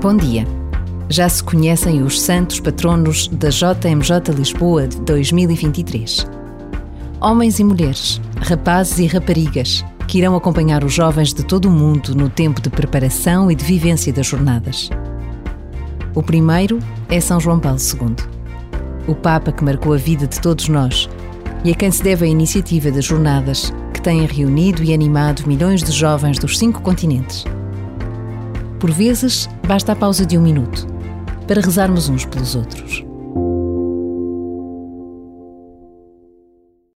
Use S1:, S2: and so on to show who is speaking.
S1: Bom dia. Já se conhecem os santos patronos da JMJ Lisboa de 2023. Homens e mulheres, rapazes e raparigas, que irão acompanhar os jovens de todo o mundo no tempo de preparação e de vivência das jornadas. O primeiro é São João Paulo II, o Papa que marcou a vida de todos nós e a quem se deve a iniciativa das jornadas que têm reunido e animado milhões de jovens dos cinco continentes. Por vezes, basta a pausa de um minuto para rezarmos uns pelos outros.